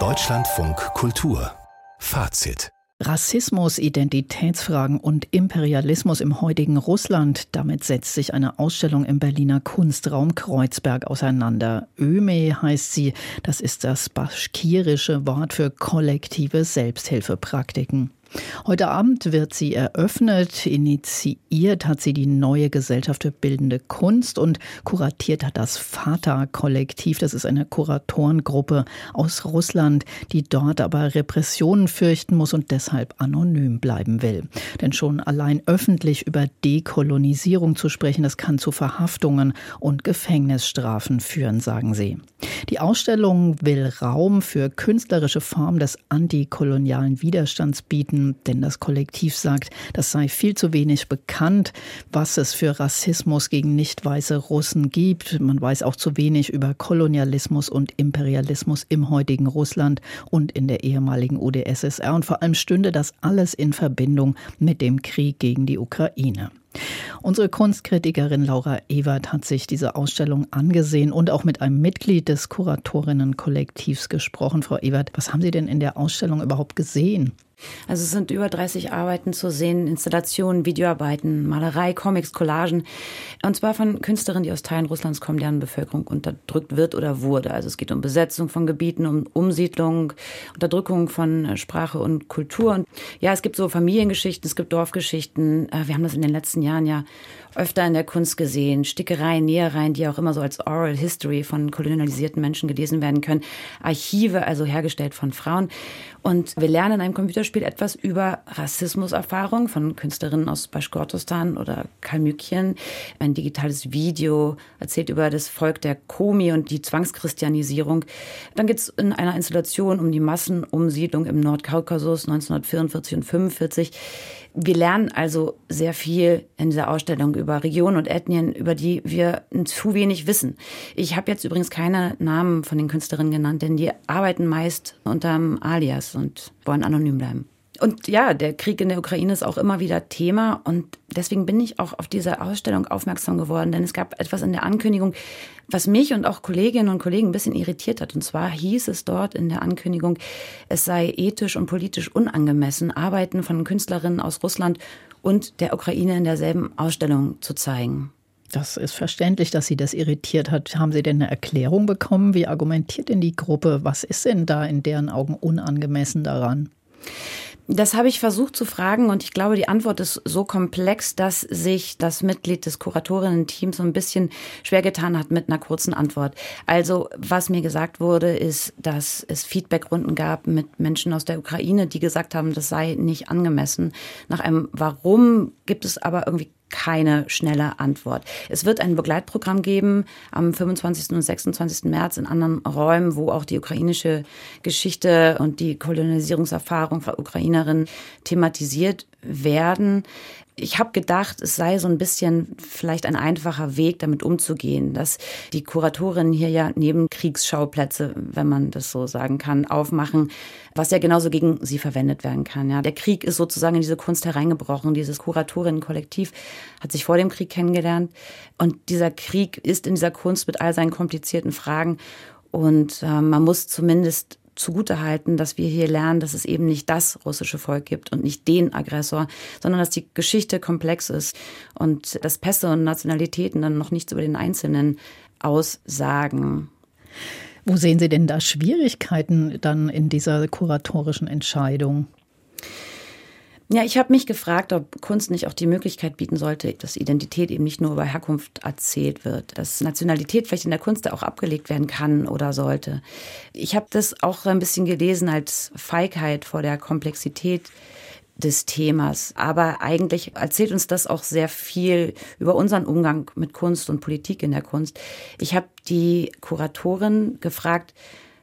Deutschlandfunk Kultur Fazit Rassismus, Identitätsfragen und Imperialismus im heutigen Russland. Damit setzt sich eine Ausstellung im Berliner Kunstraum Kreuzberg auseinander. Öme heißt sie. Das ist das baschkirische Wort für kollektive Selbsthilfepraktiken. Heute Abend wird sie eröffnet. Initiiert hat sie die neue Gesellschaft für bildende Kunst und kuratiert hat das Vater-Kollektiv. Das ist eine Kuratorengruppe aus Russland, die dort aber Repressionen fürchten muss und deshalb anonym bleiben will. Denn schon allein öffentlich über Dekolonisierung zu sprechen, das kann zu Verhaftungen und Gefängnisstrafen führen, sagen sie. Die Ausstellung will Raum für künstlerische Formen des antikolonialen Widerstands bieten denn das Kollektiv sagt, das sei viel zu wenig bekannt, was es für Rassismus gegen nicht weiße Russen gibt. Man weiß auch zu wenig über Kolonialismus und Imperialismus im heutigen Russland und in der ehemaligen UdSSR. Und vor allem stünde das alles in Verbindung mit dem Krieg gegen die Ukraine. Unsere Kunstkritikerin Laura Ewert hat sich diese Ausstellung angesehen und auch mit einem Mitglied des Kuratorinnenkollektivs gesprochen. Frau Ewert, was haben Sie denn in der Ausstellung überhaupt gesehen? Also es sind über 30 Arbeiten zu sehen, Installationen, Videoarbeiten, Malerei, Comics, Collagen. Und zwar von Künstlerinnen, die aus Teilen Russlands kommen, deren Bevölkerung unterdrückt wird oder wurde. Also es geht um Besetzung von Gebieten, um Umsiedlung, Unterdrückung von äh, Sprache und Kultur. Und ja, es gibt so Familiengeschichten, es gibt Dorfgeschichten. Äh, wir haben das in den letzten Jahren ja öfter in der Kunst gesehen. Stickereien, Nähereien, die auch immer so als Oral History von kolonialisierten Menschen gelesen werden können. Archive, also hergestellt von Frauen. Und wir lernen in einem Computerspiel etwas über Rassismuserfahrung von Künstlerinnen aus Baschkortostan oder Kalmykien. Ein digitales Video erzählt über das Volk der Komi und die Zwangschristianisierung. Dann geht es in einer Installation um die Massenumsiedlung im Nordkaukasus 1944 und 1945. Wir lernen also sehr viel in dieser Ausstellung über Regionen und Ethnien, über die wir zu wenig wissen. Ich habe jetzt übrigens keine Namen von den Künstlerinnen genannt, denn die arbeiten meist unter einem Alias und wollen anonym bleiben. Und ja, der Krieg in der Ukraine ist auch immer wieder Thema und deswegen bin ich auch auf diese Ausstellung aufmerksam geworden, denn es gab etwas in der Ankündigung, was mich und auch Kolleginnen und Kollegen ein bisschen irritiert hat. Und zwar hieß es dort in der Ankündigung, es sei ethisch und politisch unangemessen, Arbeiten von Künstlerinnen aus Russland und der Ukraine in derselben Ausstellung zu zeigen. Das ist verständlich, dass Sie das irritiert hat. Haben Sie denn eine Erklärung bekommen? Wie argumentiert denn die Gruppe? Was ist denn da in deren Augen unangemessen daran? Das habe ich versucht zu fragen und ich glaube, die Antwort ist so komplex, dass sich das Mitglied des Kuratorinnen-Teams so ein bisschen schwer getan hat mit einer kurzen Antwort. Also, was mir gesagt wurde, ist, dass es Feedbackrunden gab mit Menschen aus der Ukraine, die gesagt haben, das sei nicht angemessen. Nach einem Warum gibt es aber irgendwie keine schnelle Antwort. Es wird ein Begleitprogramm geben am 25. und 26. März in anderen Räumen, wo auch die ukrainische Geschichte und die Kolonisierungserfahrung von Ukrainerinnen thematisiert werden ich habe gedacht, es sei so ein bisschen vielleicht ein einfacher Weg, damit umzugehen, dass die Kuratorinnen hier ja Nebenkriegsschauplätze, wenn man das so sagen kann, aufmachen, was ja genauso gegen sie verwendet werden kann. Ja, der Krieg ist sozusagen in diese Kunst hereingebrochen. Dieses Kuratorinnenkollektiv hat sich vor dem Krieg kennengelernt und dieser Krieg ist in dieser Kunst mit all seinen komplizierten Fragen und äh, man muss zumindest zugutehalten, dass wir hier lernen, dass es eben nicht das russische Volk gibt und nicht den Aggressor, sondern dass die Geschichte komplex ist und dass Pässe und Nationalitäten dann noch nichts über den Einzelnen aussagen. Wo sehen Sie denn da Schwierigkeiten dann in dieser kuratorischen Entscheidung? Ja, ich habe mich gefragt, ob Kunst nicht auch die Möglichkeit bieten sollte, dass Identität eben nicht nur über Herkunft erzählt wird, dass Nationalität vielleicht in der Kunst auch abgelegt werden kann oder sollte. Ich habe das auch ein bisschen gelesen als Feigheit vor der Komplexität des Themas. Aber eigentlich erzählt uns das auch sehr viel über unseren Umgang mit Kunst und Politik in der Kunst. Ich habe die Kuratorin gefragt,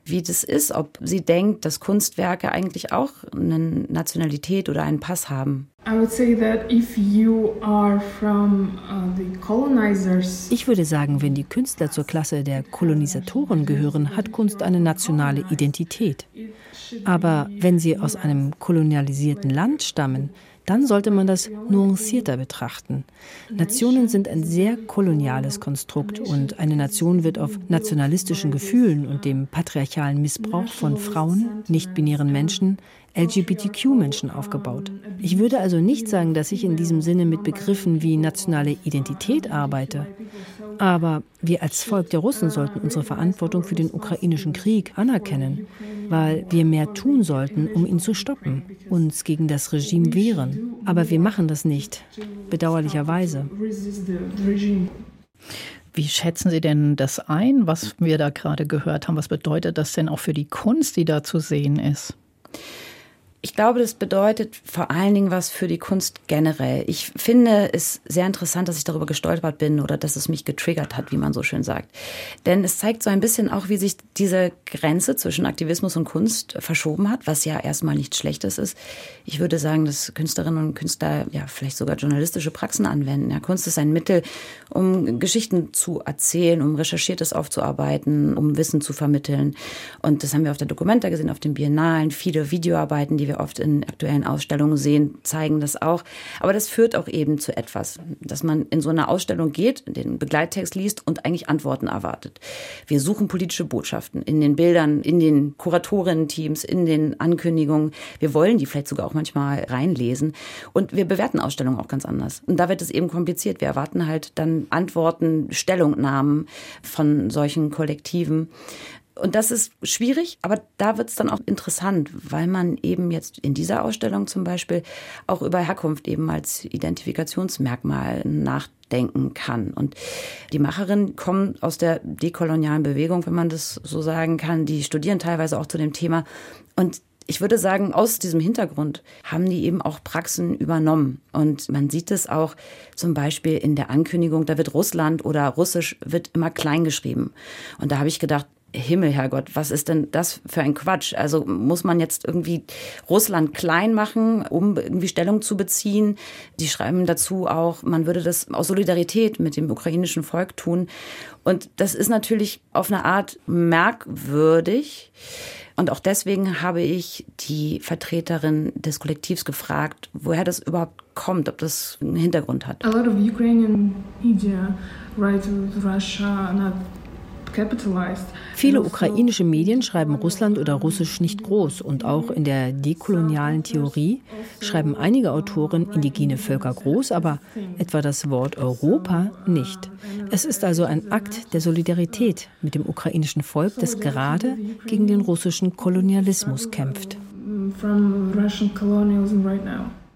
wie das ist, ob sie denkt, dass Kunstwerke eigentlich auch eine Nationalität oder einen Pass haben. Uh, ich würde sagen, wenn die Künstler zur Klasse der Kolonisatoren gehören, hat Kunst eine nationale Identität. Aber wenn sie aus einem kolonialisierten Land stammen, dann sollte man das nuancierter betrachten. Nationen sind ein sehr koloniales Konstrukt und eine Nation wird auf nationalistischen Gefühlen und dem patriarchalen Missbrauch von Frauen, nicht-binären Menschen, LGBTQ-Menschen aufgebaut. Ich würde also nicht sagen, dass ich in diesem Sinne mit Begriffen wie nationale Identität arbeite. Aber wir als Volk der Russen sollten unsere Verantwortung für den ukrainischen Krieg anerkennen, weil wir mehr tun sollten, um ihn zu stoppen, uns gegen das Regime wehren. Aber wir machen das nicht, bedauerlicherweise. Wie schätzen Sie denn das ein, was wir da gerade gehört haben? Was bedeutet das denn auch für die Kunst, die da zu sehen ist? Ich glaube, das bedeutet vor allen Dingen was für die Kunst generell. Ich finde es sehr interessant, dass ich darüber gestolpert bin oder dass es mich getriggert hat, wie man so schön sagt. Denn es zeigt so ein bisschen auch, wie sich diese Grenze zwischen Aktivismus und Kunst verschoben hat, was ja erstmal nichts Schlechtes ist. Ich würde sagen, dass Künstlerinnen und Künstler ja vielleicht sogar journalistische Praxen anwenden. Ja, Kunst ist ein Mittel, um Geschichten zu erzählen, um Recherchiertes aufzuarbeiten, um Wissen zu vermitteln. Und das haben wir auf der Dokumenta gesehen, auf den Biennalen, viele Videoarbeiten, die wir oft in aktuellen Ausstellungen sehen, zeigen das auch. Aber das führt auch eben zu etwas, dass man in so eine Ausstellung geht, den Begleittext liest und eigentlich Antworten erwartet. Wir suchen politische Botschaften in den Bildern, in den Kuratorinnen-Teams, in den Ankündigungen. Wir wollen die vielleicht sogar auch manchmal reinlesen. Und wir bewerten Ausstellungen auch ganz anders. Und da wird es eben kompliziert. Wir erwarten halt dann Antworten, Stellungnahmen von solchen Kollektiven. Und das ist schwierig, aber da wird es dann auch interessant, weil man eben jetzt in dieser Ausstellung zum Beispiel auch über Herkunft eben als Identifikationsmerkmal nachdenken kann. Und die Macherinnen kommen aus der dekolonialen Bewegung, wenn man das so sagen kann. Die studieren teilweise auch zu dem Thema. Und ich würde sagen, aus diesem Hintergrund haben die eben auch Praxen übernommen. Und man sieht es auch zum Beispiel in der Ankündigung, da wird Russland oder Russisch wird immer klein geschrieben. Und da habe ich gedacht, Himmel, Herrgott, was ist denn das für ein Quatsch? Also muss man jetzt irgendwie Russland klein machen, um irgendwie Stellung zu beziehen? Die schreiben dazu auch, man würde das aus Solidarität mit dem ukrainischen Volk tun. Und das ist natürlich auf eine Art merkwürdig. Und auch deswegen habe ich die Vertreterin des Kollektivs gefragt, woher das überhaupt kommt, ob das einen Hintergrund hat. A lot of Ukrainian media write Russia not Viele also ukrainische Medien schreiben Russland oder Russisch nicht groß und auch in der dekolonialen Theorie schreiben einige Autoren indigene Völker groß, aber etwa das Wort Europa nicht. Es ist also ein Akt der Solidarität mit dem ukrainischen Volk, das gerade gegen den russischen Kolonialismus kämpft.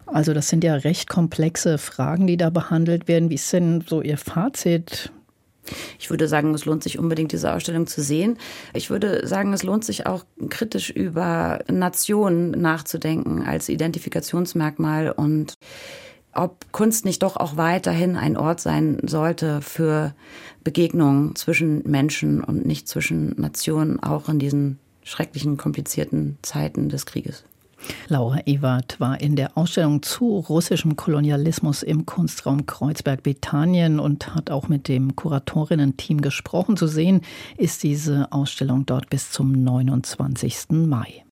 Also das sind ja recht komplexe Fragen, die da behandelt werden. Wie ist denn so Ihr Fazit? Ich würde sagen, es lohnt sich unbedingt, diese Ausstellung zu sehen. Ich würde sagen, es lohnt sich auch kritisch über Nationen nachzudenken als Identifikationsmerkmal und ob Kunst nicht doch auch weiterhin ein Ort sein sollte für Begegnungen zwischen Menschen und nicht zwischen Nationen, auch in diesen schrecklichen, komplizierten Zeiten des Krieges. Laura Ewert war in der Ausstellung zu russischem Kolonialismus im Kunstraum Kreuzberg-Bethanien und hat auch mit dem Kuratorinnen-Team gesprochen. Zu sehen ist diese Ausstellung dort bis zum 29. Mai.